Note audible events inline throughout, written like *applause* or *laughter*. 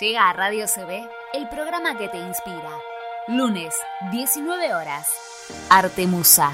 Llega a Radio CB el programa que te inspira. Lunes, 19 horas. Arte Musa.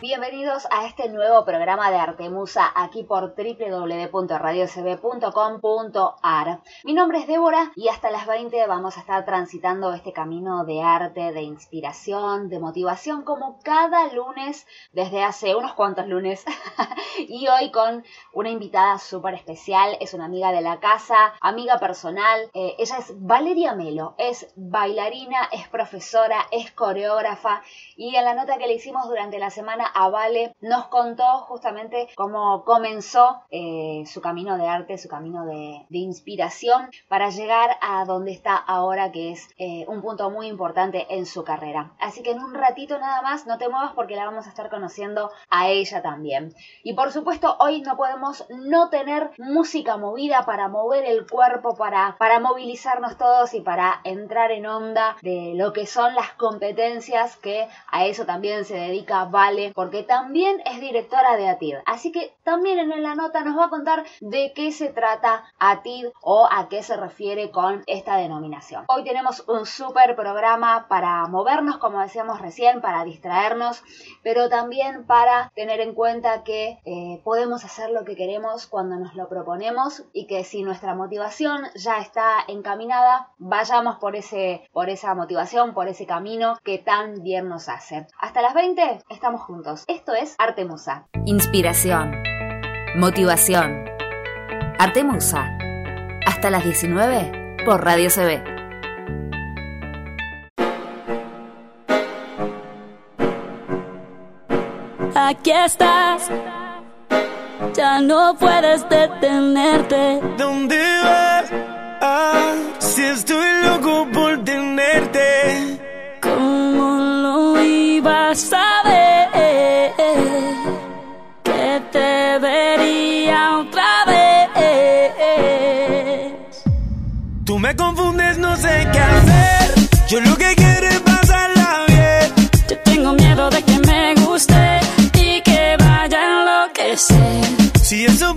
Bienvenidos a este nuevo programa de Artemusa aquí por www.radiocb.com.ar. Mi nombre es Débora y hasta las 20 vamos a estar transitando este camino de arte, de inspiración, de motivación como cada lunes desde hace unos cuantos lunes *laughs* y hoy con una invitada súper especial, es una amiga de la casa, amiga personal, eh, ella es Valeria Melo, es bailarina, es profesora, es coreógrafa y en la nota que le hicimos durante la semana a Vale nos contó justamente cómo comenzó eh, su camino de arte, su camino de, inspiración para llegar a donde está ahora, que es eh, un punto muy importante en su carrera. Así que en un ratito nada más, no te muevas porque la vamos a estar conociendo a ella también. Y por supuesto, hoy no podemos no tener música movida para mover el cuerpo, para, para movilizarnos todos y para entrar en onda de lo que son las competencias que a eso también se dedica Vale, porque también es directora de ATID. Así que también en la nota nos va a contar de qué se trata ATID o a qué se refiere con esta denominación. Hoy tenemos un súper programa para movernos, como decíamos recién, para distraernos, pero también para tener en cuenta que eh, podemos hacer lo que queremos cuando nos lo proponemos y que si nuestra motivación ya está encaminada, vayamos por, ese, por esa motivación, por ese camino que tan bien nos hace. Hasta las 20 estamos juntos. Esto es Arte Musa. Inspiración. Motivación. Arte Musa. Hasta las 19 por Radio CB. Aquí estás. Ya no puedes detenerte. ¿Dónde vas? Ah, si estoy loco por tenerte. ¿Cómo lo ibas a ver? Tú me confundes, no sé qué hacer. Yo lo que quiero es pasarla bien. Yo tengo miedo de que me guste y que vaya a enloquecer. Si eso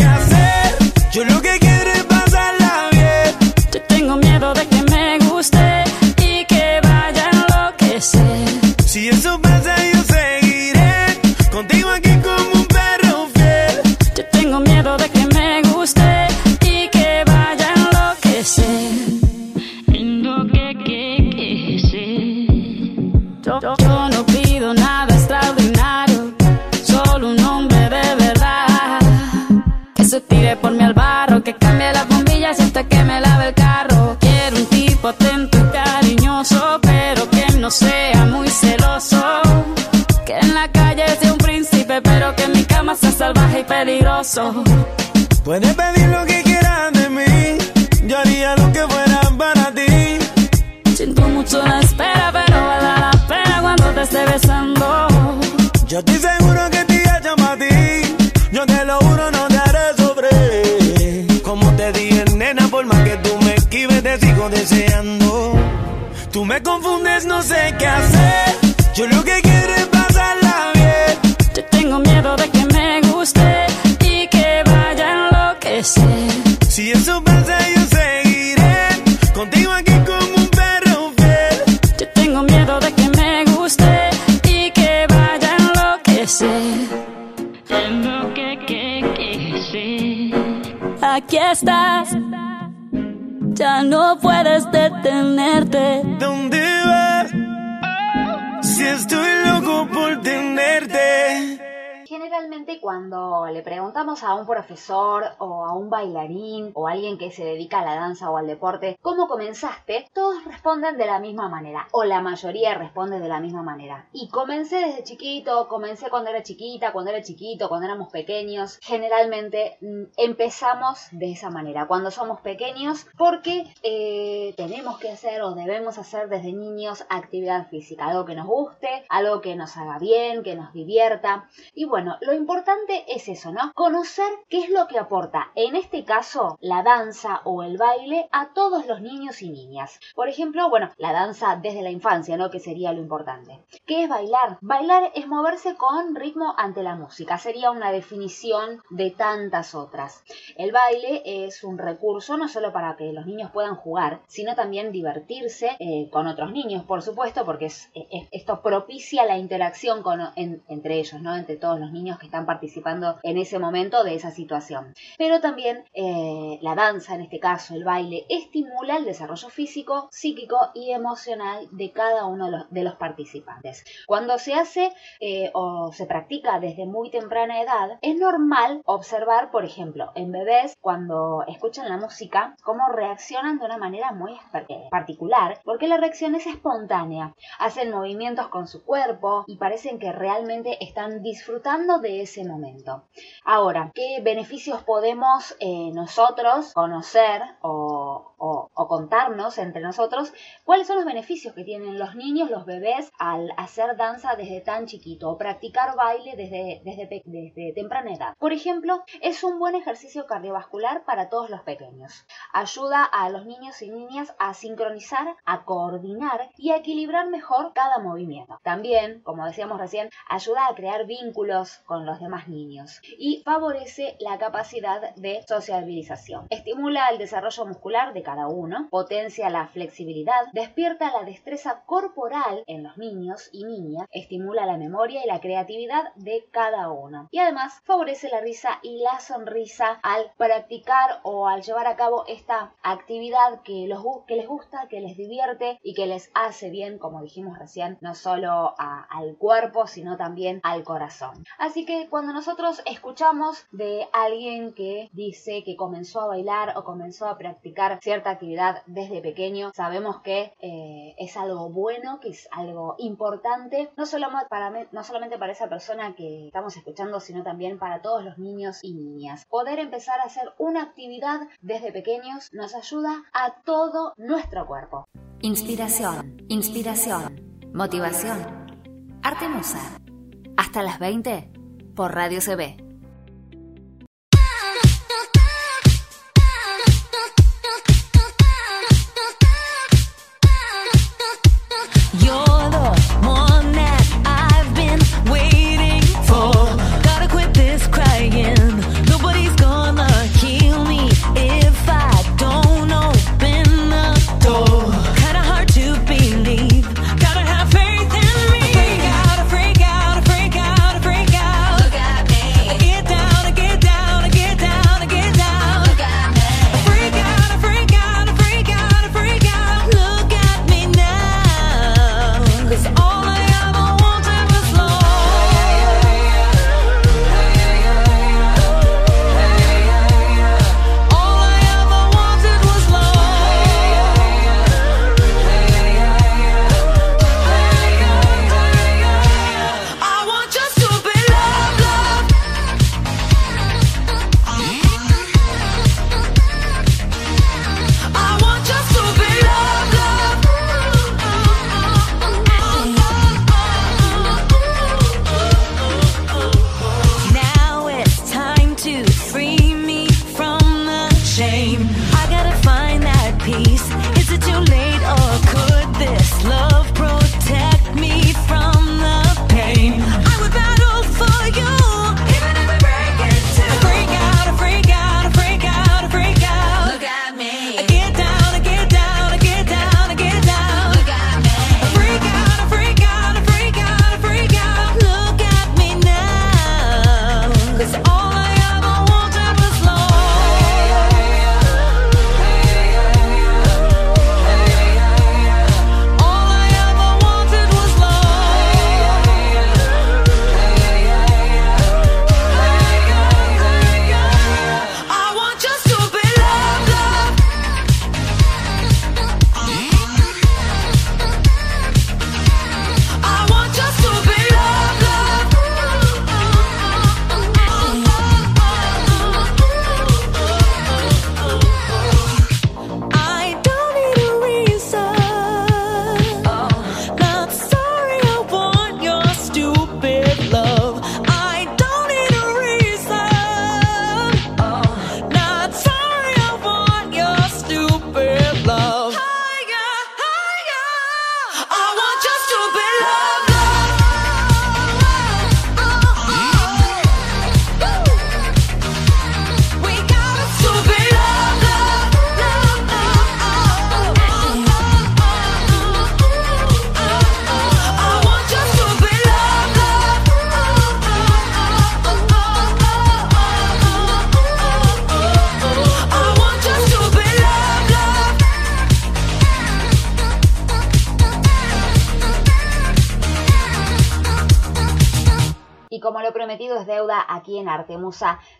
a un profesor o a un bailarín o alguien que se dedica a la danza o al deporte, ¿cómo comenzaste? Todos responden de la misma manera, o la mayoría responde de la misma manera. Y comencé desde chiquito, comencé cuando era chiquita, cuando era chiquito, cuando éramos pequeños. Generalmente mm, empezamos de esa manera, cuando somos pequeños, porque eh, tenemos que hacer o debemos hacer desde niños actividad física, algo que nos guste, algo que nos haga bien, que nos divierta. Y bueno, lo importante es eso, ¿no? Conocer qué es lo que aporta, en este caso, la danza o el baile a todos los niños y niñas. Por ejemplo, bueno, la danza desde la infancia, ¿no? Que sería lo importante. ¿Qué es bailar? Bailar es moverse con ritmo ante la música. Sería una definición de tantas otras. El baile es un recurso no solo para que los niños puedan jugar, sino también divertirse eh, con otros niños, por supuesto, porque esto propicia la interacción con, entre ellos, ¿no? Entre todos los niños que están participando en ese momento de esa situación. Pero eh, la danza, en este caso el baile, estimula el desarrollo físico, psíquico y emocional de cada uno de los, participantes. Cuando se hace eh, o se practica desde muy temprana edad, es normal observar, por ejemplo, en bebés cuando escuchan la música, cómo reaccionan de una manera muy eh, particular, porque la reacción es espontánea. Hacen movimientos con su cuerpo y parecen que realmente están disfrutando de ese momento. Ahora, ¿qué beneficios podemos eh, nosotros conocer o, contarnos entre nosotros? ¿Cuáles son los beneficios que tienen los niños, los bebés, al hacer danza desde tan chiquito o practicar baile desde, desde, desde temprana edad? Por ejemplo, es un buen ejercicio cardiovascular para todos los pequeños. Ayuda a los niños y niñas a sincronizar, a coordinar y a equilibrar mejor cada movimiento. También, como decíamos recién, ayuda a crear vínculos con los demás niños y favorece la capacidad de sociabilización. Estimula el desarrollo muscular de cada uno, potencia la flexibilidad, despierta la destreza corporal en los niños y niñas, estimula la memoria y la creatividad de cada uno. Y además favorece la risa y la sonrisa al practicar o al llevar a cabo esta actividad que, los, que les gusta, que les divierte y que les hace bien, como dijimos recién, no solo al cuerpo, sino también al corazón. Así que cuando nosotros escuchamos de alguien que dice que comenzó a bailar o comenzó a practicar cierta actividad desde pequeño, sabemos que eh, es algo bueno, que es algo importante, no, solo para, no solamente para esa persona que estamos escuchando, sino también para todos los niños y niñas. Poder empezar a hacer una actividad desde pequeños nos ayuda a todo nuestro cuerpo. Inspiración, inspiración, motivación. Arte Musa. Hasta las 20 por Radio CB.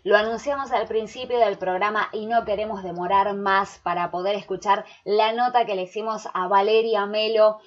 Lo anunciamos al principio del programa y no queremos demorar más para poder escuchar la nota que le hicimos a Valeria Melo.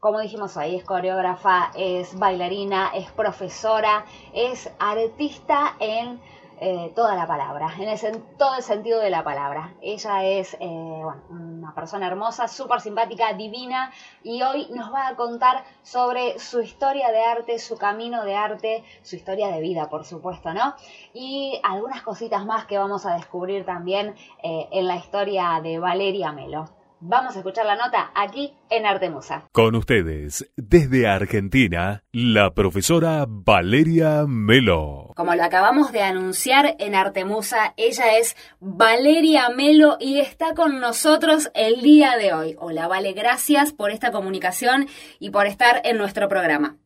Como dijimos hoy, es coreógrafa, es bailarina, es profesora, es artista en eh, toda la palabra, en, todo el sentido de la palabra. Ella es eh, una persona hermosa, súper simpática, divina y hoy nos va a contar sobre su historia de arte, su camino de arte, su historia de vida, por supuesto, ¿no? Y algunas cositas más que vamos a descubrir también eh, en la historia de Valeria Melo. Vamos a escuchar la nota aquí en Artemusa. Con ustedes, desde Argentina, la profesora Valeria Melo. Como lo acabamos de anunciar en Artemusa, ella es Valeria Melo y está con nosotros el día de hoy. Hola, Vale, gracias por esta comunicación y por estar en nuestro programa.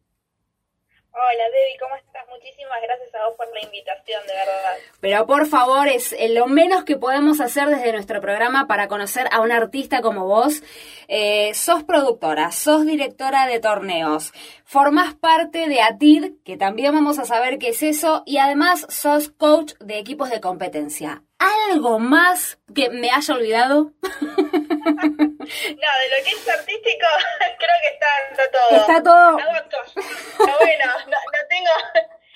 Hola, Debbie, ¿cómo estás? Muchísimas gracias a vos por la invitación, de verdad. Pero por favor, es lo menos que podemos hacer desde nuestro programa para conocer a un artista como vos. Eh, sos productora, sos directora de torneos, formás parte de ATID, que también vamos a saber qué es eso, y además sos coach de equipos de competencia. ¿Algo más que me haya olvidado? no, de lo que es artístico, *laughs* creo que está, todo. Está todo. Está bueno, no, no tengo,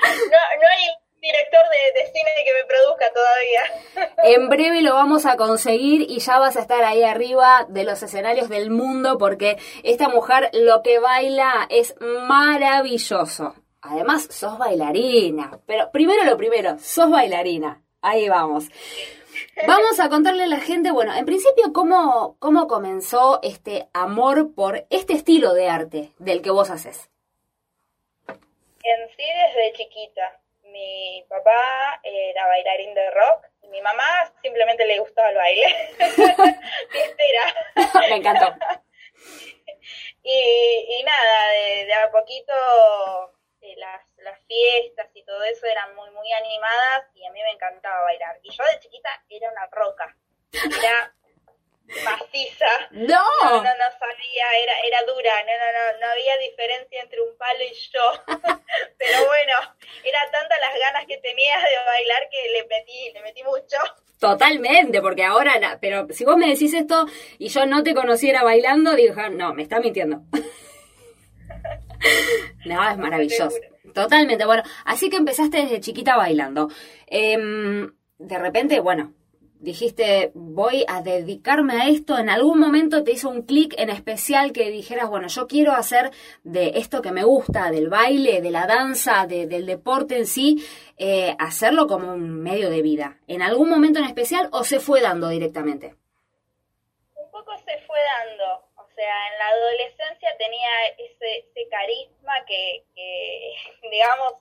no, no hay director de, de, cine que me produzca todavía. En breve lo vamos a conseguir y ya vas a estar ahí arriba de los escenarios del mundo porque esta mujer lo que baila es maravilloso. Además, sos bailarina. Pero primero lo primero, sos bailarina. Ahí vamos. Vamos a contarle a la gente, bueno, en principio, cómo, cómo comenzó este amor por este estilo de arte del que vos haces. En sí, desde chiquita. Mi papá era bailarín de rock y mi mamá simplemente le gustaba el baile. *laughs* Fiestera. *laughs* Me encantó. y, nada, de, a poquito eh, las, las fiestas y todo eso eran muy, muy animadas y a mí me encantaba bailar. Y yo de chiquita era una roca. Era maciza. No. no. No, sabía, era, era dura, no, no, no, no había diferencia entre un palo y yo. *laughs* Pero bueno, era tanta las ganas que tenía de bailar que le metí, le metí mucho. Totalmente, porque ahora, pero si vos me decís esto y yo no te conociera bailando, digo, no, me está mintiendo. *laughs* no, es maravilloso. Totalmente, bueno, así que empezaste desde chiquita bailando. Em, de repente, bueno, dijiste, voy a dedicarme a esto, en algún momento te hizo un clic en especial que dijeras, bueno, yo quiero hacer de esto que me gusta, del baile, de la danza, del deporte en sí, eh, hacerlo como un medio de vida. ¿En algún momento en especial o se fue dando directamente? Un poco se fue dando. Sea, en la adolescencia tenía ese, ese carisma que, que *laughs* digamos,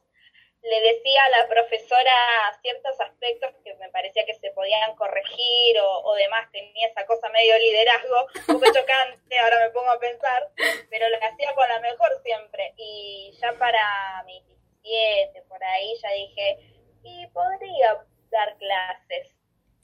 le decía a la profesora ciertos aspectos que me parecía que se podían corregir o, demás, tenía esa cosa medio liderazgo, un poco chocante, ahora me pongo a pensar, pero lo hacía con la mejor siempre. Y ya para mis 17, por ahí, ya dije, y podría dar clases.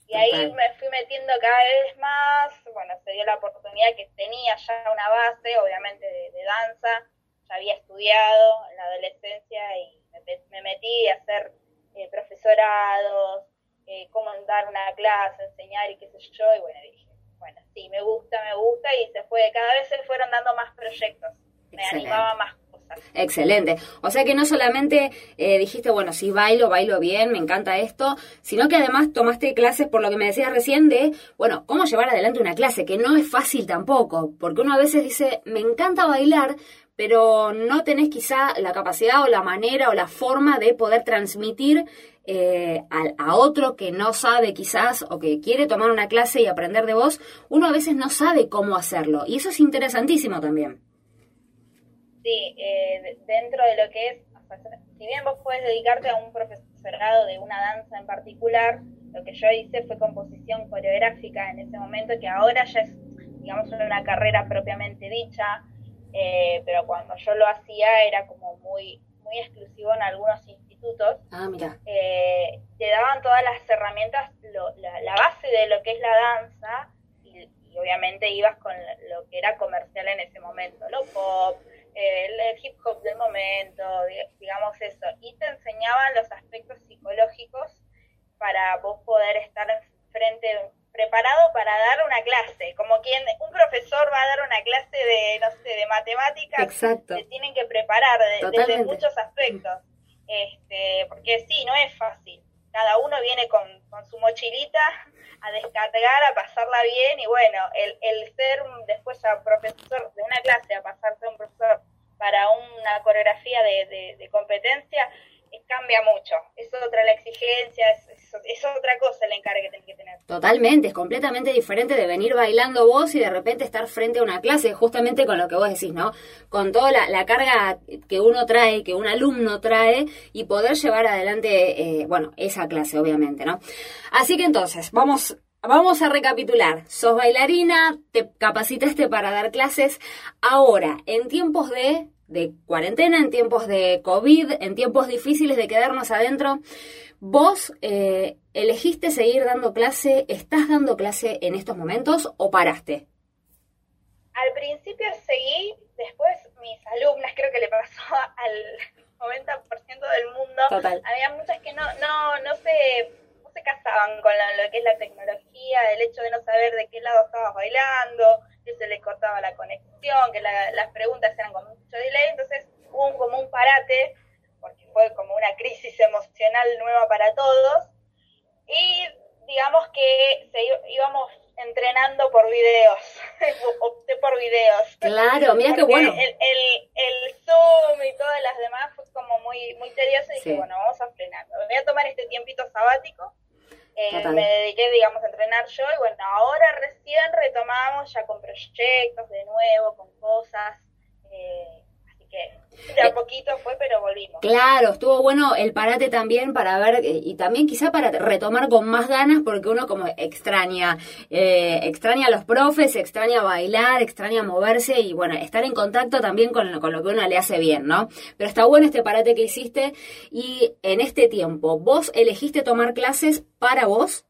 Y ahí me fui metiendo cada vez más, bueno, se dio la oportunidad que tenía ya una base, obviamente, de danza, ya había estudiado en la adolescencia y me, metí a hacer eh, profesorados, eh, cómo dar una clase, enseñar y qué sé yo, y bueno, dije, bueno, sí, me gusta, me gusta, y se fue, cada vez se fueron dando más proyectos, me animaba más. Excelente. O sea que no solamente eh, dijiste, bueno, sí bailo, bailo bien, me encanta esto, sino que además tomaste clases, por lo que me decías recién, de, bueno, cómo llevar adelante una clase, que no es fácil tampoco, porque uno a veces dice, me encanta bailar, pero no tenés quizá la capacidad o la manera o la forma de poder transmitir eh, a, otro que no sabe quizás o que quiere tomar una clase y aprender de vos, uno a veces no sabe cómo hacerlo. Y eso es interesantísimo también. Sí, eh, dentro de lo que es, si bien vos puedes dedicarte a un profesorado de una danza en particular, lo que yo hice fue composición coreográfica en ese momento, que ahora ya es, digamos, una carrera propiamente dicha, eh, pero cuando yo lo hacía era como muy, muy exclusivo en algunos institutos. Ah, mira. Eh, te daban todas las herramientas, la, base de lo que es la danza, y, obviamente ibas con lo que era comercial en ese momento, lo pop, el, hip hop del momento, digamos eso, y te enseñaban los aspectos psicológicos para vos poder estar frente, preparado para dar una clase, como quien un profesor va a dar una clase de, no sé, de matemáticas, Exacto. te tienen que preparar desde muchos aspectos, este, porque sí, no es fácil, cada uno viene con, con su mochilita a descargar, a pasarla bien y bueno, el, el ser después a profesor de una clase, a pasarse a un profesor para una coreografía de, de, competencia, eh, cambia mucho. Es otra la exigencia, es, otra cosa el encargue que tenés que tener. Totalmente, es completamente diferente de venir bailando vos y de repente estar frente a una clase, justamente con lo que vos decís, ¿no? Con toda la, la carga que uno trae, que un alumno trae y poder llevar adelante, eh, bueno, esa clase, obviamente, ¿no? Así que entonces, vamos Vamos a recapitular. Sos bailarina, te capacitaste para dar clases. Ahora, en tiempos de, de, cuarentena, en tiempos de COVID, en tiempos difíciles de quedarnos adentro, vos eh, elegiste seguir dando clase. ¿Estás dando clase en estos momentos o paraste? Al principio seguí, después mis alumnas, creo que le pasó *laughs* al 90% del mundo. Total. Había muchas que no, no, no se se casaban con lo que es la tecnología, el hecho de no saber de qué lado estabas bailando, que se les cortaba la conexión, que las preguntas eran con mucho delay, entonces hubo como un parate, porque fue como una crisis emocional nueva para todos, y digamos que se, íbamos entrenando por videos, *laughs* opté por videos. Claro, mira qué bueno. El, el, el, Zoom y todas las demás fue como muy, muy tedioso y dije, bueno, vamos a frenar. Voy a tomar este tiempito sabático eh, me dediqué, digamos, a entrenar yo y bueno, ahora recién retomamos ya con proyectos de nuevo, con cosas. Eh, que de a poquito fue, pero volvimos. Claro, estuvo bueno el parate también para ver, eh, y también quizá para retomar con más ganas, porque uno como extraña, eh, extraña a los profes, extraña bailar, extraña moverse y bueno, estar en contacto también con, con lo que uno le hace bien, ¿no? Pero está bueno este parate que hiciste y en este tiempo, ¿vos elegiste tomar clases para vos?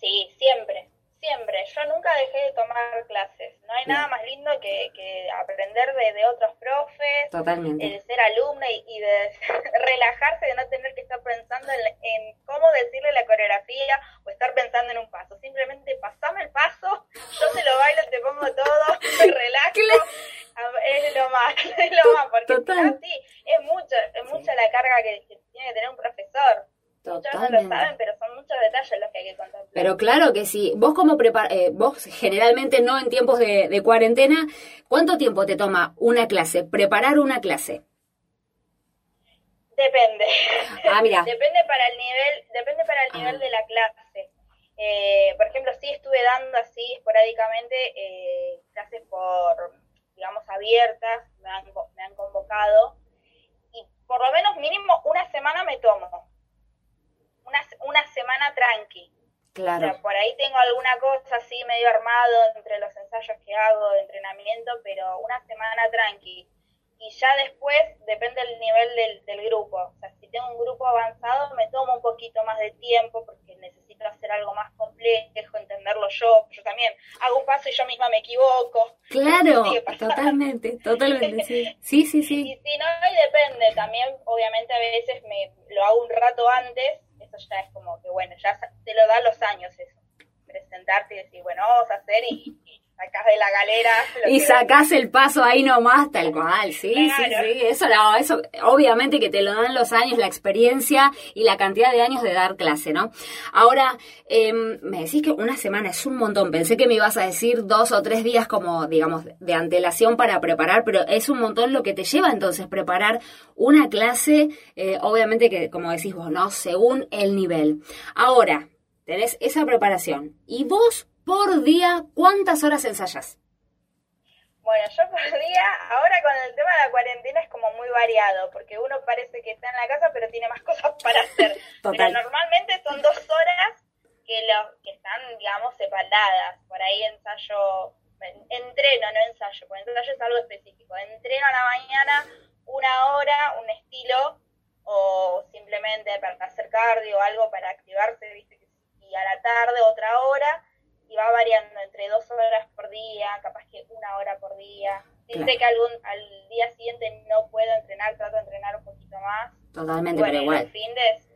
Sí, siempre siempre. Yo nunca dejé de tomar clases. No hay nada más lindo que, que aprender de, de, otros profes, Totalmente. de ser alumna y, de *laughs* relajarse, de no tener que estar pensando en, cómo decirle la coreografía o estar pensando en un paso. Simplemente pasame el paso, yo te lo bailo, te pongo todo, me relajo. Es lo más, es lo más, porque sí, es mucho, es mucha la carga que tiene que tener un profesor. Totalmente. pero son muchos detalles los que hay que contemplar. Pero claro que sí. Vos como prepar eh, vos generalmente no en tiempos de, de, cuarentena, ¿cuánto tiempo te toma una clase, preparar una clase? Depende. Ah, mira. *laughs* depende para el nivel, depende para el nivel ah. de la clase. Eh, por ejemplo, sí estuve dando así esporádicamente eh, clases por, digamos, abiertas, me han, me han convocado y por lo menos mínimo una semana me tomo una, una semana tranqui. Claro. por ahí tengo alguna cosa así medio armado entre los ensayos que hago de entrenamiento, pero una semana tranqui. Y ya después depende del nivel del, del grupo. O sea, si tengo un grupo avanzado me tomo un poquito más de tiempo porque necesito hacer algo más complejo, entenderlo yo. Yo también hago un paso y yo misma me equivoco. Claro, *laughs* totalmente, totalmente, sí. *laughs* Sí, sí, sí. Y si no, y depende. También, obviamente, a veces me lo hago un rato antes ya es como que, bueno, ya te lo da los años eso. Presentarte y decir, bueno, vamos a hacer y, sacás de la galera. Y sacás el paso ahí nomás, tal cual, sí, sí, sí. Eso, no, eso, obviamente que te lo dan los años, la experiencia y la cantidad de años de dar clase, ¿no? Ahora, em, me decís que una semana es un montón. Pensé que me ibas a decir dos o tres días como, digamos, de antelación para preparar, pero es un montón lo que te lleva entonces preparar una clase, eh, obviamente que, como decís vos, ¿no? Según el nivel. Ahora, tenés esa preparación. ¿Y vos por día, ¿cuántas horas ensayas? Bueno, yo por día, ahora con el tema de la cuarentena es como muy variado, porque uno parece que está en la casa pero tiene más *laughs* cosas para hacer. Pero normalmente son dos horas que, lo, que están, digamos, separadas. Por ahí ensayo, entreno, no ensayo, porque ensayo es algo específico. Entreno a la mañana una hora, un estilo, o simplemente para hacer cardio o algo para activarse, ¿viste? y a la tarde otra hora y va variando entre dos horas por día, capaz que una hora por día. Si sé que algún, al día siguiente no puedo entrenar, trato de entrenar un poquito más. Totalmente, Bueno, pero igual. los fines,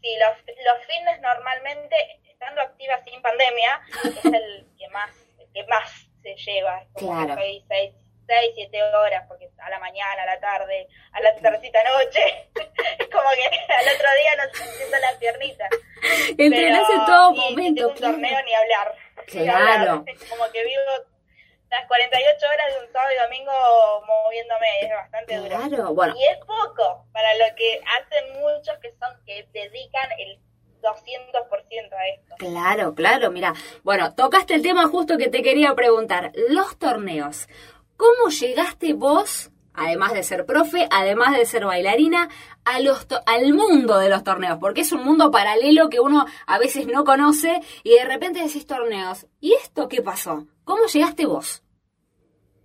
sí, los, los fines normalmente, estando activa sin pandemia, es el que más, el que más se lleva. Como Claro. que seis, seis, siete horas, porque a la mañana, a la tarde, a la tardecita noche, *laughs* es como que al otro día no siento las piernitas. Entrenás en todo si momento, tengo un claro. torneo ni hablar. Claro. como que vivo las 48 horas de un sábado y domingo moviéndome, es bastante duro. Claro, bueno, Y es poco para lo que hacen muchos que son que dedican el 200% a esto. Claro, claro, mira. Bueno, tocaste el tema justo que te quería preguntar. Los torneos. ¿Cómo llegaste vos, además de ser profe, además de ser bailarina, a los to- al mundo de los torneos? Porque es un mundo paralelo que uno a veces no conoce y de repente decís torneos. ¿Y esto qué pasó? ¿Cómo llegaste vos?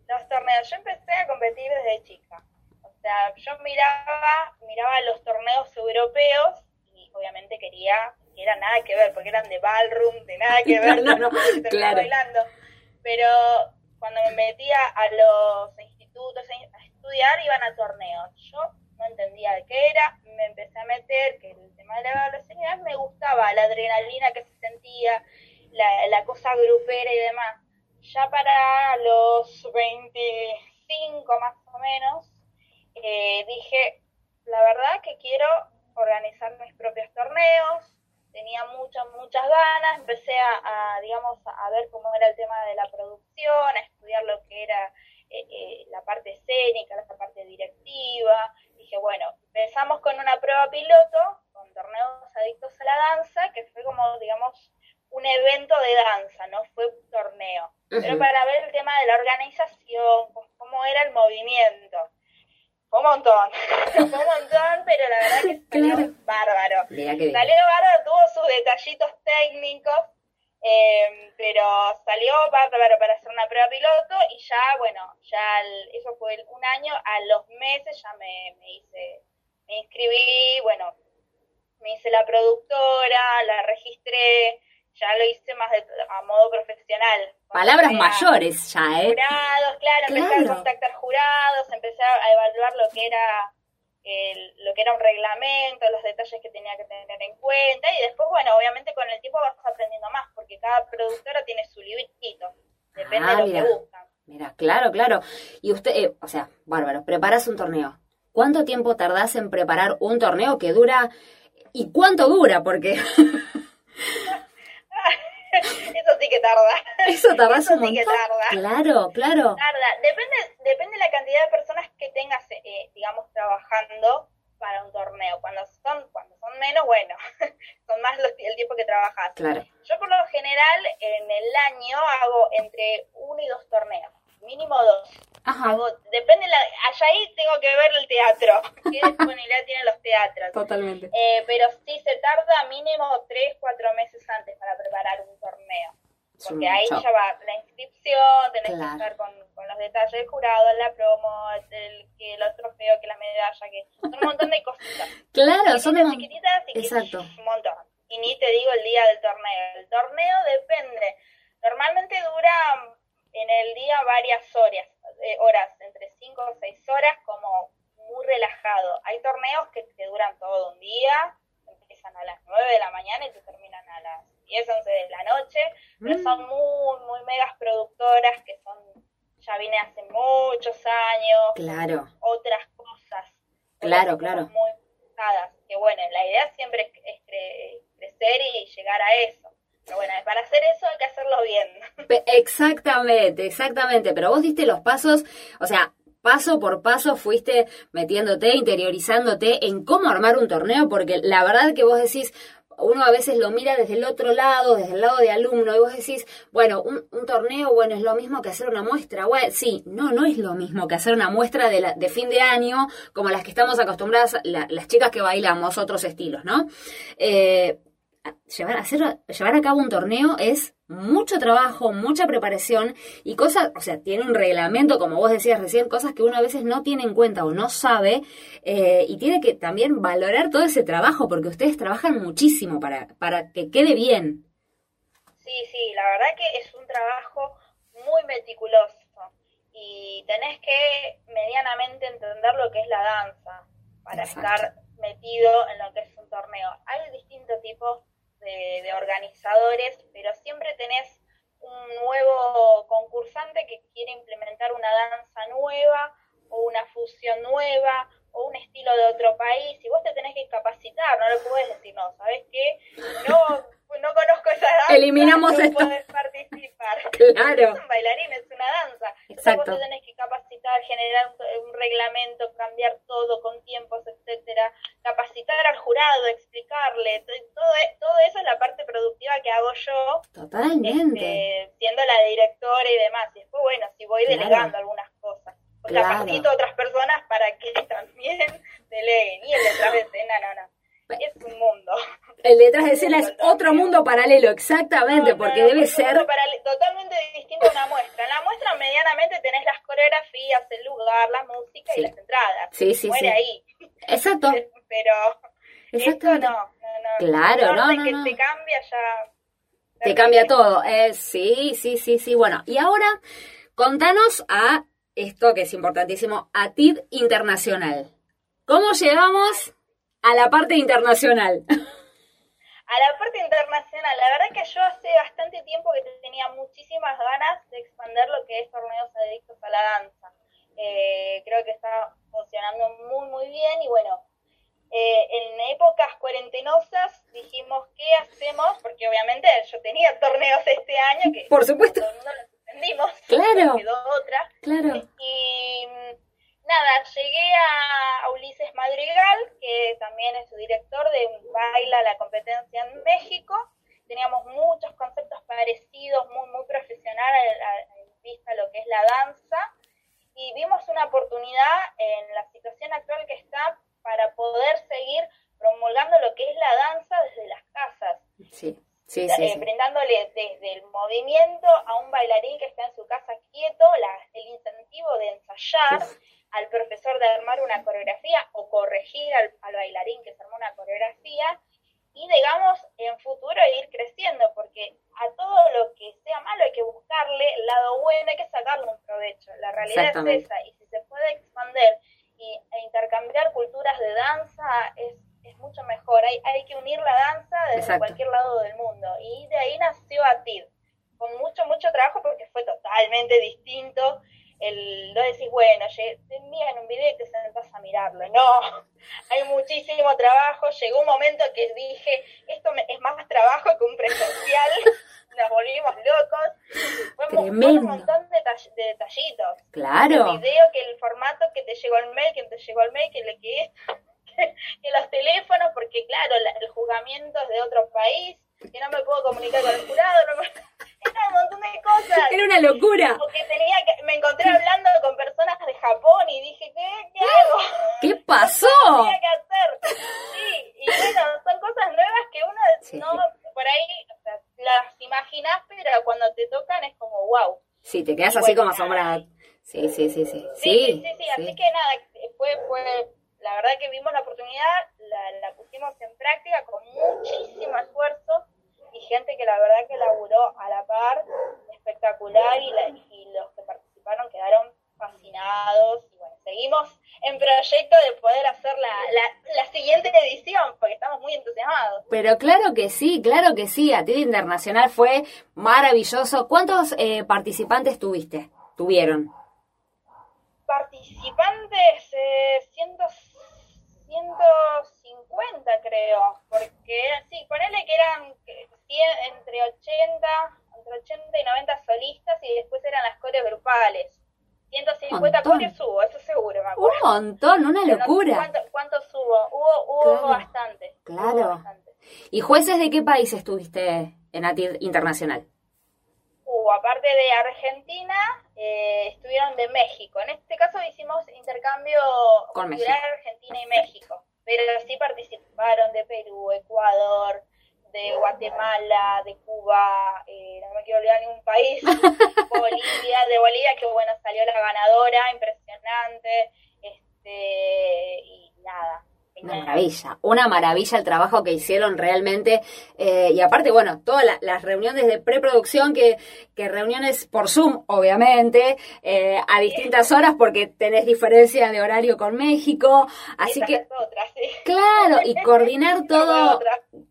Los torneos, yo empecé a competir desde chica. O sea, yo miraba, miraba los torneos europeos y obviamente quería que era nada que ver, porque eran de ballroom, de nada que *laughs* ver, No, no, no, *laughs* claro. bailando. Pero cuando me metía a los institutos estudiar, iban a torneos. Yo no entendía de qué era, me empecé a meter, que el tema de la evaluación me gustaba, la adrenalina que se sentía, la, la cosa grupera y demás. Ya para los 25 más o menos, eh, dije, la verdad que quiero organizar mis propios torneos, tenía muchas, muchas ganas, empecé a, digamos, a ver cómo era el tema de la producción, a estudiar lo que era eh, eh, la parte escénica, la parte directiva. Dije, bueno, empezamos con una prueba piloto, con torneos adictos a la danza, que fue como, digamos, un evento de danza, no fue un torneo. Pero para ver el tema de la organización, cómo- cómo era el movimiento. Fue un montón, *laughs* fue un montón, pero la verdad que *laughs* salió bárbaro. Que. Salió bárbaro, tuvo sus detallitos técnicos, eh, pero salió bárbaro para hacer una prueba piloto y ya, bueno, ya el- eso fue el- un año, a los meses ya me, me hice, me inscribí, bueno, me hice la productora, la registré, ya lo hice más de, a modo profesional. Palabras mayores ya, ¿eh? jurados, claro, empecé Claro. a contactar jurados, empecé a evaluar lo que era el- lo que era un reglamento, los detalles que tenía que tener en cuenta y después, bueno, obviamente con el tiempo vas aprendiendo más porque cada productora tiene su librito, depende Ah, de lo mira. que buscan. Mira, claro, claro. Y usted, eh, o sea, bárbaro, preparas un torneo. ¿Cuánto tiempo tardás en preparar un torneo que dura? ¿Y cuánto dura? Porque *laughs* Eso sí que tarda. eso tardás Eso un sí que montón. tarda. Claro, claro. Tarda. Depende, depende de la cantidad de personas que tengas, eh, digamos, trabajando para un torneo. Cuando son, cuando son menos, bueno, *laughs* son más los, el tiempo que trabajas. Claro. Yo por lo general en el año hago entre uno y dos torneos, mínimo dos. Ajá. Hago, depende, la, allá ahí tengo que ver el teatro, *laughs* qué disponibilidad tienen los teatros. Totalmente. Eh, pero sí se tarda mínimo tres, cuatro meses antes para preparar un torneo. Porque ahí show. ya va la inscripción, tenés Claro. que estar con, con los detalles del jurado, la promo, el, que los trofeos, que la medalla, que son un montón de cositas. *laughs* Claro, son de chiquititas y Exacto. un montón. Y ni te digo el día del torneo. El torneo depende. Normalmente dura en el día varias horas, eh, horas entre 5 o 6 horas, como muy relajado. Hay torneos que te duran todo un día, empiezan a las 9 de la mañana y te terminan a las 10, 11 de la noche, pero Mm. son muy, muy megas productoras que son, ya vine hace muchos años, Claro. otras cosas. Claro, otras claro. cosas Muy pesadas. Que bueno, la idea siempre es, es cre- crecer y llegar a eso. Bueno, para hacer eso hay que hacerlo bien. Exactamente, exactamente. Pero vos diste los pasos, o sea, paso por paso fuiste metiéndote, interiorizándote en cómo armar un torneo, porque la verdad que vos decís, uno a veces lo mira desde el otro lado, desde el lado de alumno, y vos decís, bueno, un, torneo, bueno, es lo mismo que hacer una muestra. Bueno, sí, no, no es lo mismo que hacer una muestra de, fin de año, como las que estamos acostumbradas, la- las chicas que bailamos, otros estilos, ¿no? Eh, llevar, a hacer, llevar a cabo un torneo es mucho trabajo, mucha preparación y cosas, o sea, tiene un reglamento, como vos decías recién, cosas que uno a veces no tiene en cuenta o no sabe eh, y tiene que también valorar todo ese trabajo porque ustedes trabajan muchísimo para, para que quede bien. Sí, sí, la verdad que es un trabajo muy meticuloso. Y y tenés que medianamente entender lo que es la danza para estar metido en lo que es un torneo. Hay distintos tipos de, de organizadores, pero siempre tenés un nuevo concursante que quiere implementar una danza nueva o una fusión nueva o un estilo de otro país y vos te tenés que capacitar, no le puedes decir, no, ¿sabes qué? No, no conozco esa danza, Eliminamos no esto. podés participar. *laughs* Claro. Es un bailarín, es una danza. Entonces Exacto. vos te tenés que capacitar, generar un, un reglamento, cambiar todo con tiempos, etcétera, capacitar al jurado, explicarle, todo, e- todo eso es la parte productiva que hago yo, Totalmente. este, siendo la directora y demás. Y después, bueno, si voy Claro. delegando algunas cosas. O Claro. capacito a otras personas para que *laughs* también deleguen. Y el detrás de escena, no, no. Es un mundo. El detrás de *laughs* escena es otro mundo paralelo, exactamente, No, porque no, debe es ser... totalmente distinto a una muestra. En la muestra medianamente tenés las coreografías, el lugar, la música Sí. y las entradas. Sí, sí, Muere sí. ahí. Exacto, *laughs* Pero esto exactamente. no, no, no. Claro, no, no, que no. te cambia ya. Te cambia todo. Eh, sí, sí, sí, sí. Bueno, y ahora contanos a esto que es importantísimo, a TID Internacional. ¿Cómo llegamos a la parte internacional? A la parte internacional, la verdad que yo hace bastante tiempo que tenía muchísimas ganas de expandir lo que es torneos adictos a la danza. Eh, creo que está funcionando muy, muy bien y bueno, eh, en épocas cuarentenosas dijimos, ¿qué hacemos? Porque obviamente yo tenía torneos este año que Por supuesto. todo el mundo los *laughs* Claro. no quedó otra. Claro. Y nada, llegué a, a Ulises Madrigal, que también es su director de Baila la competencia en México. Teníamos muchos conceptos parecidos, muy, muy profesional en vista lo que es la danza. Y vimos una oportunidad en la situación actual que está para poder seguir promulgando lo que es la danza desde las casas Sí, sí, sí. eh, sí. brindándole desde el movimiento a un bailarín que está en su casa quieto, la- el incentivo de ensayar, al profesor de armar una coreografía o corregir al, al bailarín que se armó una coreografía y digamos en futuro ir creciendo porque a todo lo que sea malo hay que buscarle el lado bueno, hay que sacarle un provecho. La realidad es esa y si se puede expandir y, e intercambiar culturas de danza es, es mucho mejor. Hay, hay que unir la danza desde Exacto. cualquier lado del mundo y de ahí nació ATID con mucho, mucho trabajo porque fue totalmente distinto. El no decís, bueno, te envían un video y te sentás a mirarlo. No, *laughs* hay muchísimo trabajo. Llegó un momento que dije, esto me- es más trabajo que un presencial. *laughs* Nos volvimos locos. Fue, Tremendo. un montón de, tall- de detallitos. Claro. El video, que el formato, que te llegó el mail, que te llegó el mail, que le que, que los teléfonos, porque claro, la- el juzgamiento es de otro país, que no me puedo comunicar con el jurado, no me- era un montón de cosas. Era una locura. Porque tenía que, me encontré hablando con personas de Japón y dije, ¿qué, qué hago? ¿Qué pasó? tenía que hacer? Sí, y bueno, son cosas nuevas que uno Sí. no, por ahí, o sea, las imaginas, pero cuando te tocan es como, wow. Sí, te quedas así como asombrada. Sí, sí, sí, sí. Sí, sí, sí, sí. así que nada, fue, fue, la verdad que vimos la oportunidad, la, la pusimos en práctica con muchísimo esfuerzo y gente que la verdad que laburó a la par, espectacular y, la- y los que participaron quedaron fascinados y bueno, seguimos en proyecto de poder hacer la, la, la siguiente edición porque estamos muy entusiasmados. Pero claro que sí, claro que sí. A TID Internacional fue maravilloso. ¿Cuántos eh, participantes tuviste? Tuvieron. participantes, eh, ciento, 150 creo, porque sí, ponele que eran 100, entre 80, entre 80 y 90 solistas y después eran las coreos grupales. 150 Montón. coreos hubo, eso seguro, me Un acuerdo. montón, una Pero no sé locura. ¿Cuánto- ¿Cuántos hubo? Hubo, hubo Claro. bastante. Claro. hubo bastante. ¿Y jueces de qué país estuviste en Internacional? Hubo, aparte de Argentina, eh, estuvieron de México. En este caso hicimos intercambio Con cultural. Argentina y México. Pero sí participaron de Perú, Ecuador, de Guatemala, de Cuba, eh, no me quiero olvidar ningún país, *laughs* Bolivia, de Bolivia, que bueno, salió la ganadora, impresionante, este, y nada, Una maravilla, una maravilla el trabajo que hicieron realmente. Eh, y aparte, bueno, todas las reuniones de preproducción, que, que reuniones por Zoom, obviamente, eh, a distintas horas porque tenés diferencia de horario con México. Así que, claro, y coordinar *laughs* todo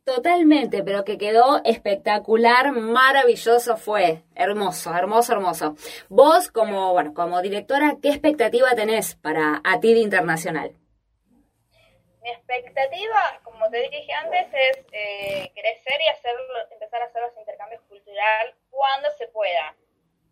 totalmente, pero que quedó espectacular, maravilloso fue. Hermoso, hermoso, hermoso. Vos, como, bueno, como directora, ¿qué expectativa tenés para ATID Internacional? Mi expectativa, como te dije antes, es eh, crecer y hacer, empezar a hacer los intercambios culturales cuando se pueda.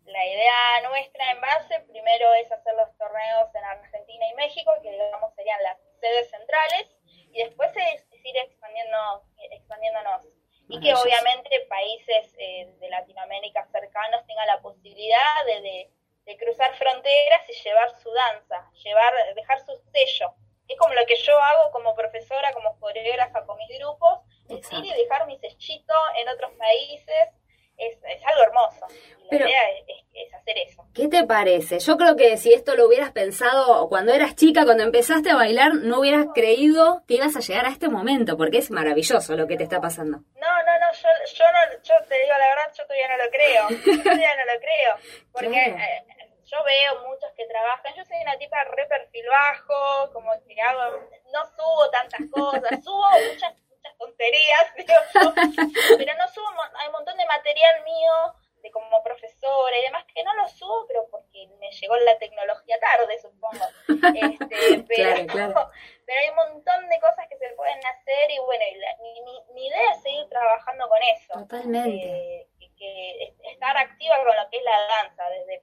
La idea nuestra en base, primero es hacer los torneos en Argentina y México, que digamos serían las sedes centrales, y después es, ir expandiendo, expandiéndonos. Y que obviamente países eh, de Latinoamérica cercanos tengan la posibilidad de, de cruzar fronteras y llevar su danza, llevar, dejar su sello es como lo que yo hago como profesora, como coreógrafa con mis grupos, es ir y dejar mi sellito en otros países, es, algo hermoso. la idea es, hacer eso. ¿Qué te parece? Yo creo que si esto lo hubieras pensado cuando eras chica, cuando empezaste a bailar, no hubieras creído que ibas a llegar a este momento, porque es maravilloso lo que te está pasando. No, no, no, yo, yo, no, yo te digo la verdad, yo todavía no lo creo. *laughs* Yo todavía no lo creo. Porque... Eh, yo veo muchos que trabajan, yo soy una tipa re perfil bajo, como que hago, no subo tantas cosas, *laughs* subo muchas, muchas tonterías, *laughs* pero no subo, hay un montón de material mío de como profesora y demás que no lo subo, pero porque me llegó la tecnología tarde, supongo. *laughs* Este, pero, pero hay un montón de cosas que se pueden hacer y bueno, mi, mi, idea es seguir trabajando con eso. Totalmente. Eh, que estar activa con lo que es la danza, desde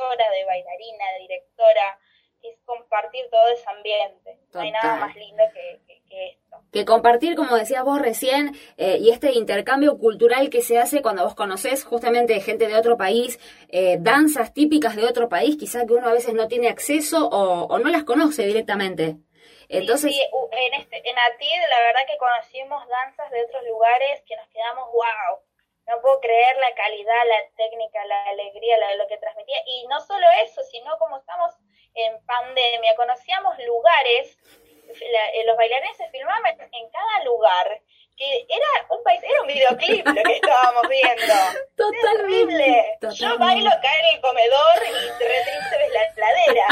profesora, de bailarina, de directora, es compartir todo ese ambiente. No hay nada más lindo que, esto. Que compartir, como decías vos recién, eh, y este intercambio cultural que se hace cuando vos conocés justamente gente de otro país, eh, danzas típicas de otro país, quizá que uno a veces no tiene acceso o, no las conoce directamente. Entonces, sí, en, este, en ATID la verdad que conocimos danzas de otros lugares que nos quedamos wow no puedo creer la calidad, la técnica, la alegría, la, lo que transmitía. Y no solo eso, sino como estamos en pandemia, conocíamos lugares, eh, los bailarines se filmaban en cada lugar, que era un país, era un videoclip lo que estábamos viendo. *laughs* Totalmente. Yo bailo acá en el comedor y de repente ves la ladera.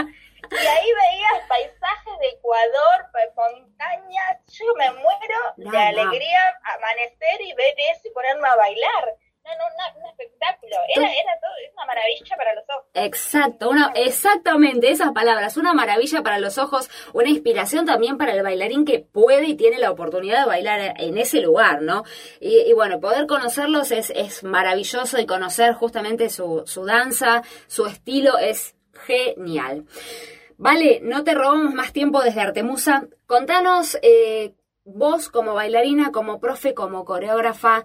Y ahí veías paisajes de Ecuador, montañas, yo me muero de alegría amanecer y ver eso y ponerme a bailar. No, no, un espectáculo. Era, era todo, es una maravilla para los ojos. Exacto, una, exactamente esas palabras, una maravilla para los ojos, una inspiración también para el bailarín que puede y tiene la oportunidad de bailar en ese lugar, ¿no? Y, y bueno, poder conocerlos es, es maravilloso y conocer justamente su, su danza, su estilo es genial. Vale, no te robamos más tiempo desde Artemusa. Contanos, eh, vos como bailarina, como profe, como coreógrafa,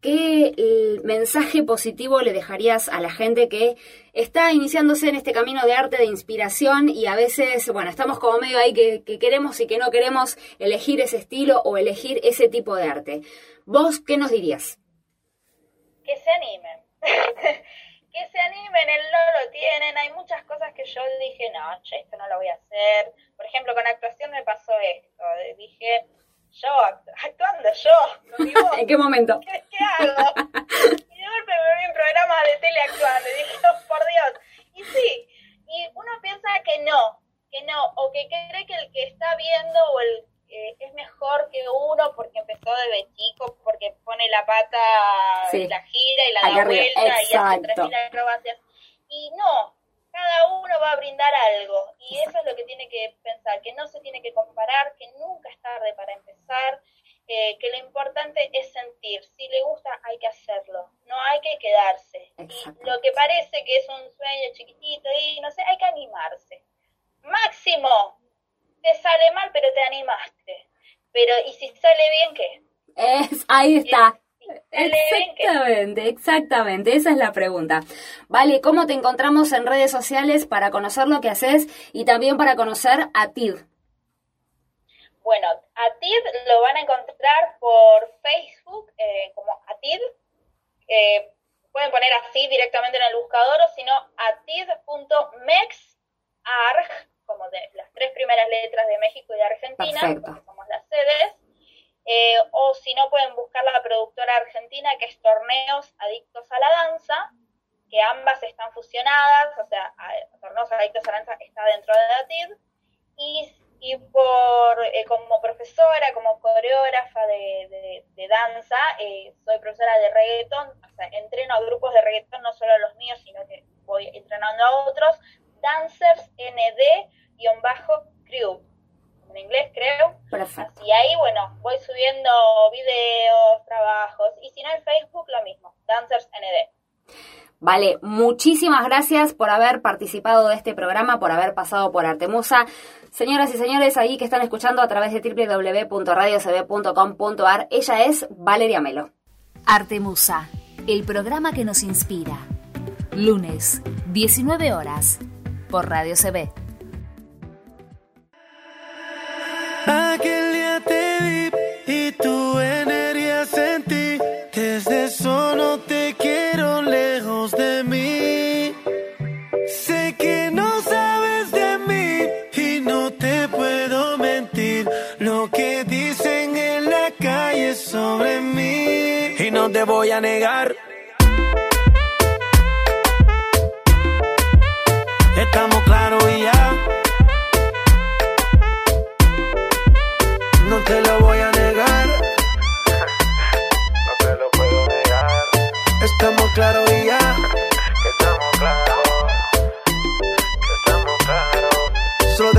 ¿qué eh, mensaje positivo le dejarías a la gente que está iniciándose en este camino de arte, de inspiración y a veces, bueno, estamos como medio ahí que, que queremos y que no queremos elegir ese estilo o elegir ese tipo de arte? ¿Vos qué nos dirías? Que se animen. *laughs* que se animen, él no lo tienen, hay muchas cosas que yo dije, no, esto no lo voy a hacer. Por ejemplo, con actuación me pasó esto, dije, yo, actuando yo, *laughs* ¿En qué momento? *laughs* ¿Qué, hago? *laughs* y de golpe me vi en programas de tele actuando y dije, oh, por Dios. Y sí, y uno piensa que no, que no, o que cree que el que está viendo o el eh, es mejor que uno porque empezó desde chico, porque pone la pata, la gira y la da vuelta y hace tres mil acrobacias. Y no, cada uno va a brindar algo. Y eso es lo que tiene que pensar, que no se tiene que comparar, que nunca es tarde para empezar, eh, que lo importante es sentir. Si le gusta, hay que hacerlo. No hay que quedarse. Y lo que parece que es un sueño chiquitito y no sé, hay que animarse. Máximo, te sale mal, pero te animaste. Pero, ¿y si sale bien qué? Es, ahí está. Exactamente, exactamente, esa es la pregunta. Vale, ¿cómo te encontramos en redes sociales para conocer lo que haces y también para conocer a TID? Bueno, a TID lo van a encontrar por Facebook eh, como ATID. Eh, pueden poner así directamente en el buscador o si no, atid.mexarg como de las tres primeras letras de México y de Argentina, somos ustedes. Eh, o si no, pueden buscar la productora argentina que es Torneos Adictos a la Danza, que ambas están fusionadas, o sea, Torneos Adictos a la Danza está dentro de la TID. Y, y por, eh, como profesora, como coreógrafa de, de, danza, eh, soy profesora de reggaeton, o sea, entreno a grupos de reggaeton, no solo a los míos, sino que voy entrenando a otros, Dancers ND-Crew, en inglés creo. Perfecto. Y ahí, bueno, voy subiendo videos, trabajos, y si no en Facebook, lo mismo, Dancers ND. Vale, muchísimas gracias por haber participado de este programa, por haber pasado por Artemusa. Señoras y señores, ahí que están escuchando a través de www.radiocb.com.ar, ella es Valeria Melo. Artemusa, el programa que nos inspira. Lunes, 19 horas, por Radio CB. Desde eso te quiero lejos de mí. Sé que no sabes de mí y no te puedo mentir. Lo que dicen en la calle sobre mí. Y no te voy a negar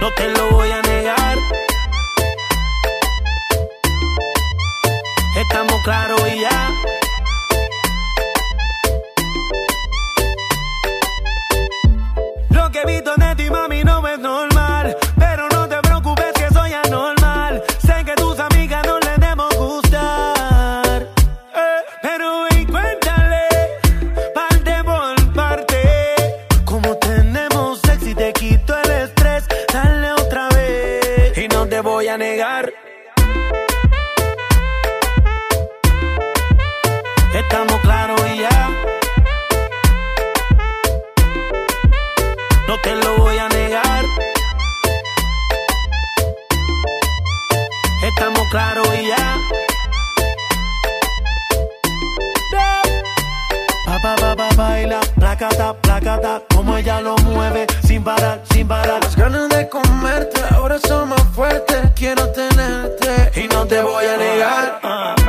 No te lo voy a negar. Estamos claros y ya. Lo que he visto de ti, mami, no es normal. Claros y ya. Pa, pa, pa, pa, baila, placata, placata, como ella lo mueve, sin parar, sin parar. Las ganas de comerte, ahora son más fuertes. Quiero tenerte y no te voy a negar. Ah.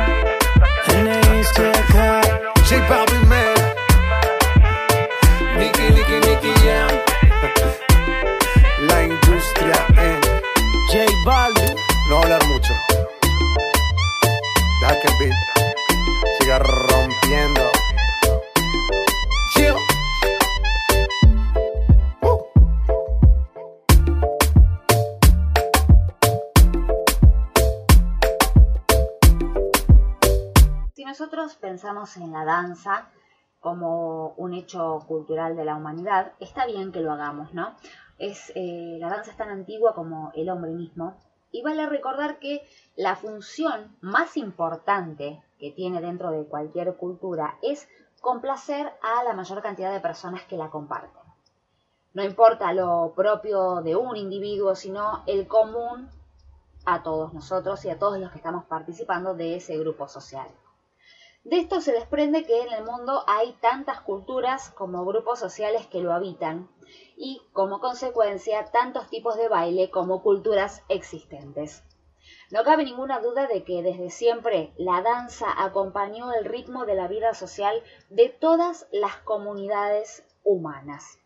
En la danza como un hecho cultural de la humanidad, está bien que lo hagamos, ¿no? Es, eh, la danza es tan antigua como el hombre mismo. Y vale recordar que la función más importante que tiene dentro de cualquier cultura es complacer a la mayor cantidad de personas que la comparten. No importa lo propio de un individuo, sino el común a todos nosotros y a todos los que estamos participando de ese grupo social. De esto se desprende que en el mundo hay tantas culturas como grupos sociales que lo habitan y, como consecuencia, tantos tipos de baile como culturas existentes. No cabe ninguna duda de que desde siempre la danza acompañó el ritmo de la vida social de todas las comunidades humanas.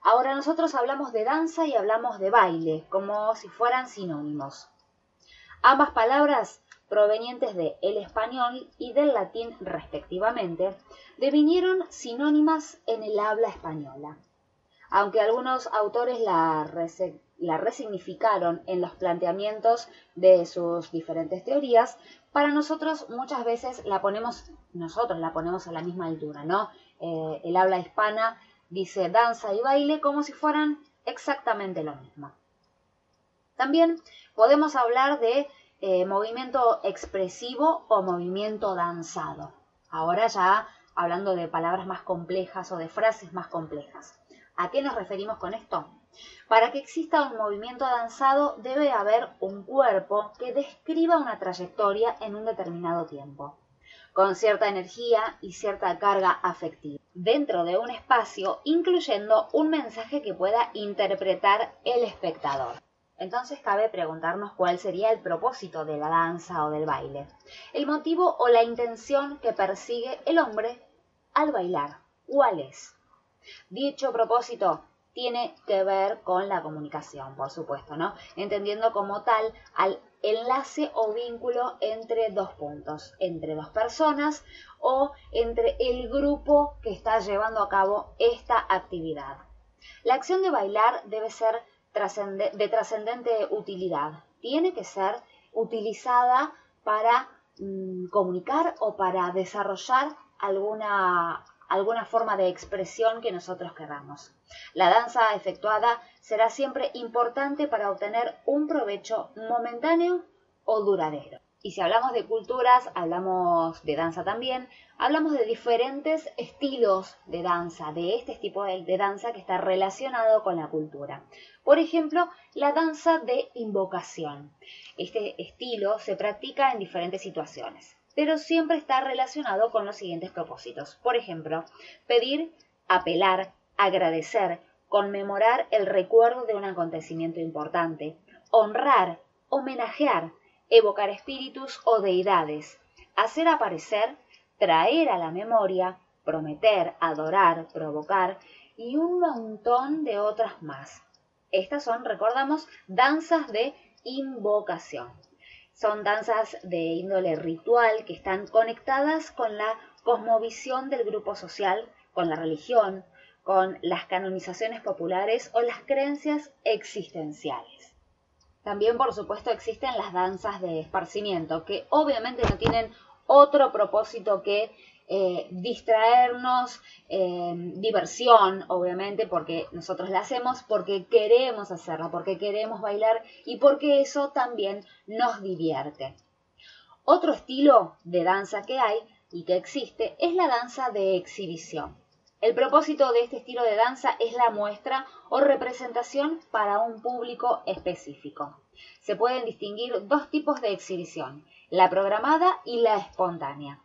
Ahora nosotros hablamos de danza y hablamos de baile, como si fueran sinónimos. Ambas palabras provenientes de el español y del latín respectivamente, devinieron sinónimas en el habla española. Aunque algunos autores la, la resignificaron en los planteamientos de sus diferentes teorías, para nosotros muchas veces la ponemos, nosotros la ponemos a la misma altura, ¿no? Eh, el habla hispana dice danza y baile como si fueran exactamente lo mismo. También podemos hablar de eh, movimiento expresivo o movimiento danzado. Ahora ya hablando de palabras más complejas o de frases más complejas. ¿A qué nos referimos con esto? Para que exista un movimiento danzado debe haber un cuerpo que describa una trayectoria en un determinado tiempo, con cierta energía y cierta carga afectiva, dentro de un espacio incluyendo un mensaje que pueda interpretar el espectador. Entonces cabe preguntarnos cuál sería el propósito de la danza o del baile, el motivo o la intención que persigue el hombre al bailar. ¿Cuál es? Dicho propósito tiene que ver con la comunicación, por supuesto, ¿no? Entendiendo como tal al enlace o vínculo entre dos puntos, entre dos personas o entre el grupo que está llevando a cabo esta actividad. La acción de bailar debe ser de trascendente utilidad. Tiene que ser utilizada para mm, comunicar o para desarrollar alguna, alguna forma de expresión que nosotros queramos. La danza efectuada será siempre importante para obtener un provecho momentáneo o duradero. Y si hablamos de culturas, hablamos de danza también, hablamos de diferentes estilos de danza, de este tipo de, danza que está relacionado con la cultura. Por ejemplo, la danza de invocación. Este estilo se practica en diferentes situaciones, pero siempre está relacionado con los siguientes propósitos. Por ejemplo, pedir, apelar, agradecer, conmemorar el recuerdo de un acontecimiento importante, honrar, homenajear, evocar espíritus o deidades, hacer aparecer, traer a la memoria, prometer, adorar, provocar y un montón de otras más. Estas son, recordamos, danzas de invocación. Son danzas de índole ritual que están conectadas con la cosmovisión del grupo social, con la religión, con las canonizaciones populares o las creencias existenciales. También, por supuesto, existen las danzas de esparcimiento, que obviamente no tienen otro propósito que eh, distraernos, eh, diversión, obviamente, porque nosotros la hacemos, porque queremos hacerla, porque queremos bailar y porque eso también nos divierte. Otro estilo de danza que hay y que existe es la danza de exhibición. El propósito de este estilo de danza es la muestra o representación para un público específico. Se pueden distinguir dos tipos de exhibición, la programada y la espontánea.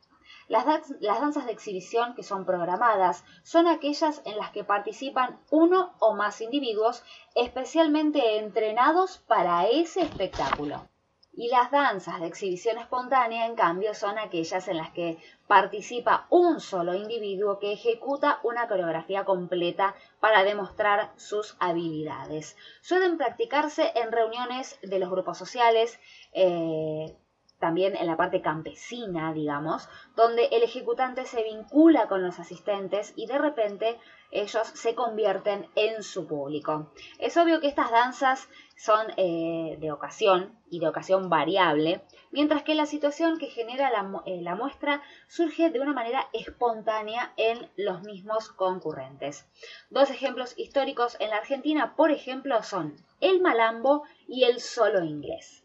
Las, danzas de exhibición que son programadas son aquellas en las que participan uno o más individuos especialmente entrenados para ese espectáculo. Y las danzas de exhibición espontánea, en cambio, son aquellas en las que participa un solo individuo que ejecuta una coreografía completa para demostrar sus habilidades. Suelen practicarse en reuniones de los grupos sociales, eh, también en la parte campesina, digamos, donde el ejecutante se vincula con los asistentes y de repente ellos se convierten en su público. Es obvio que estas danzas son eh, de ocasión y de ocasión variable, mientras que la situación que genera eh, la, muestra surge de una manera espontánea en los mismos concurrentes. Dos ejemplos históricos en la Argentina, por ejemplo, son el malambo y el solo inglés.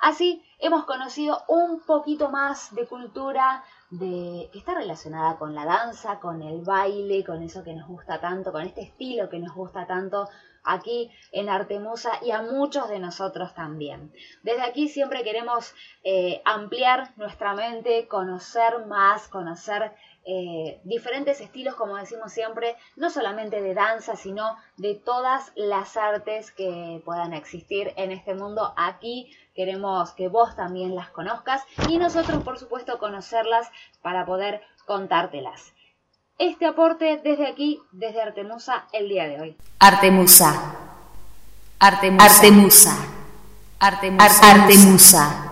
Así hemos conocido un poquito más de cultura que está relacionada con la danza, con el baile, con eso que nos gusta tanto, con este estilo que nos gusta tanto aquí en Artemusa y a muchos de nosotros también. Desde aquí siempre queremos eh, ampliar nuestra mente, conocer más, conocer eh, diferentes estilos, como decimos siempre, no solamente de danza, sino de todas las artes que puedan existir en este mundo. Aquí queremos que vos también las conozcas y nosotros, por supuesto, conocerlas para poder contártelas. Este aporte desde aquí, desde Artemusa, el día de hoy. Artemusa. Artemusa. Artemusa. Artemusa. Artemusa.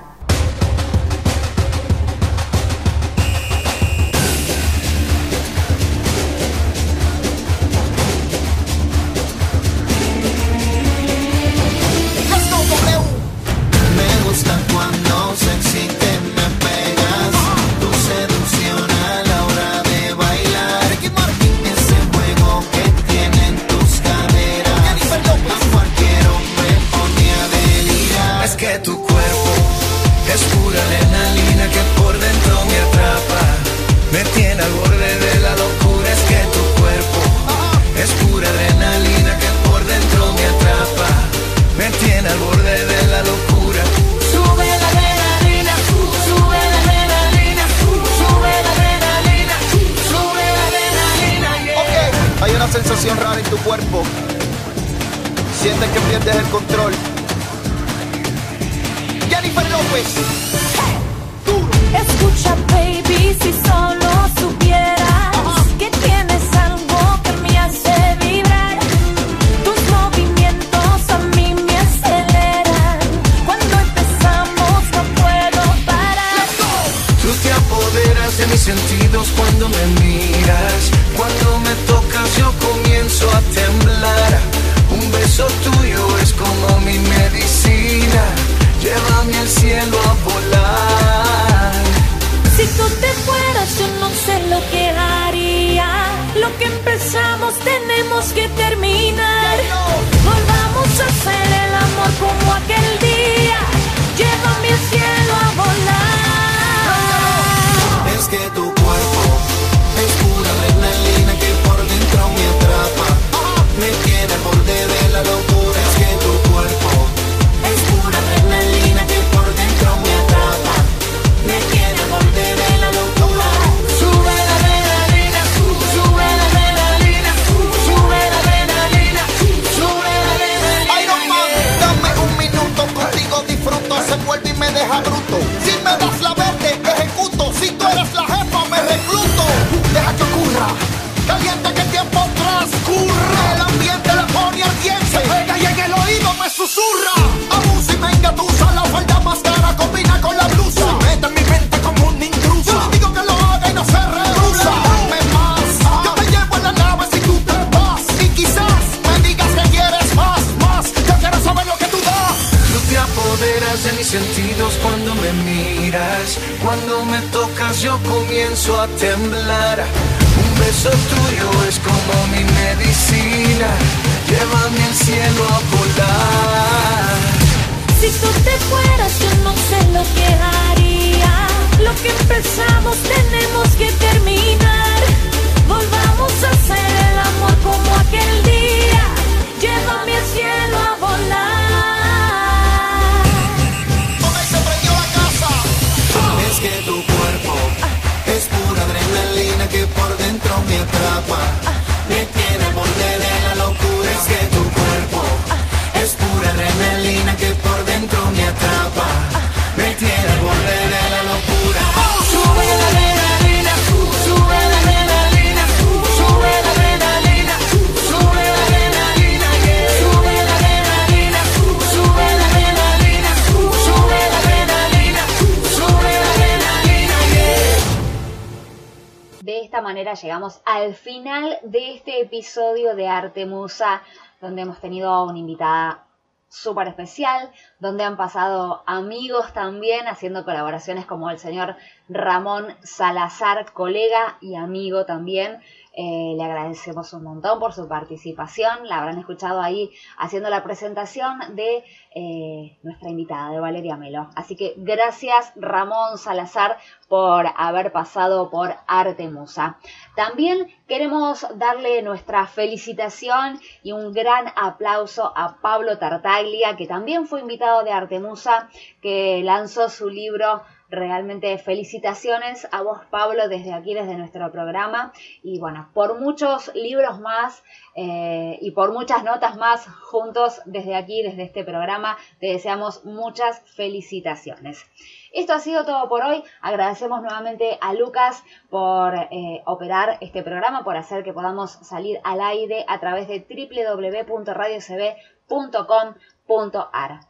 De esta manera llegamos al final de este episodio de Arte Musa, donde hemos tenido a una invitada súper especial, donde han pasado amigos también haciendo colaboraciones como el señor Ramón Salazar, colega y amigo también. Eh, le agradecemos un montón por su participación. La habrán escuchado ahí haciendo la presentación de eh, nuestra invitada, de Valeria Melo. Así que gracias Ramón Salazar por haber pasado por Arte Musa. También queremos darle nuestra felicitación y un gran aplauso a Pablo Tartaglia, que también fue invitado de Arte Musa, que lanzó su libro Realmente felicitaciones a vos, Pablo, desde aquí, desde nuestro programa. Y bueno, por muchos libros más eh, y por muchas notas más juntos desde aquí, desde este programa, te deseamos muchas felicitaciones. Esto ha sido todo por hoy. Agradecemos nuevamente a Lucas por eh, operar este programa, por hacer que podamos salir al aire a través de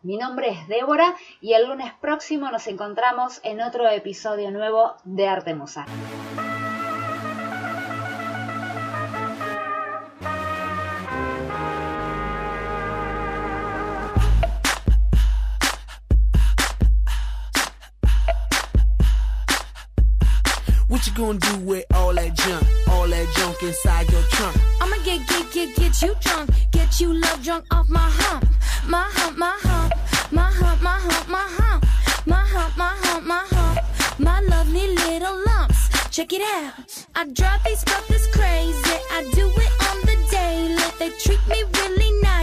Mi nombre es Débora y el lunes próximo nos encontramos en otro episodio nuevo de Arte Musa. What you gonna do with all that junk? All that junk inside your trunk? I'ma get, get, get, get you drunk. Get you love drunk off my hump. My hump, my hump. My hump, my hump, my hump. My hump, my lovely little lumps. Check it out. I drive these brothers crazy. I do it on the daily. They treat me really nicely.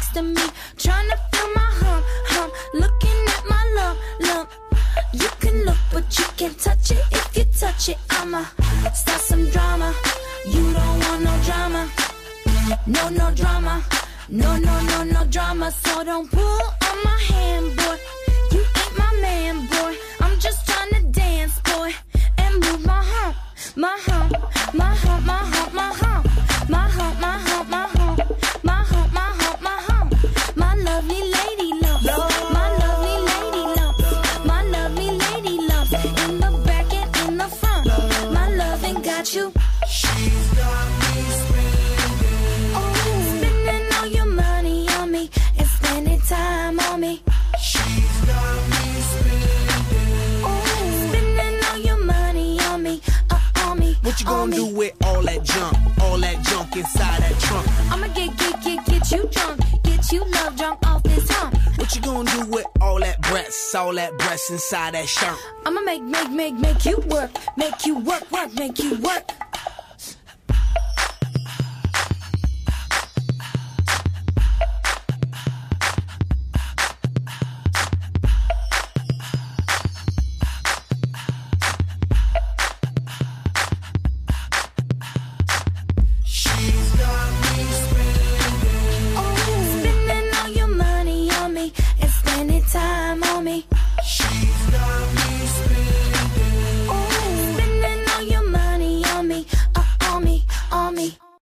Next to me, trying to feel my hump, hump. Looking at my lump, lump. You can look, but you can't touch it. If you touch it, I'ma start some drama. You don't want no drama, no no drama, no no no no drama. So don't pull on my hand, boy. You ain't my man, boy. I'm just trying to dance, boy, and move my hump, my hump, my hump, my hump, my hump, me. What you gonna do with all that junk, all that junk inside that trunk? I'ma get, get, get, get you drunk, get you love drunk off this hump. What you gonna do with all that breasts, all that breasts inside that shirt? I'ma make, make, make, make you work, make you work, work, make you work.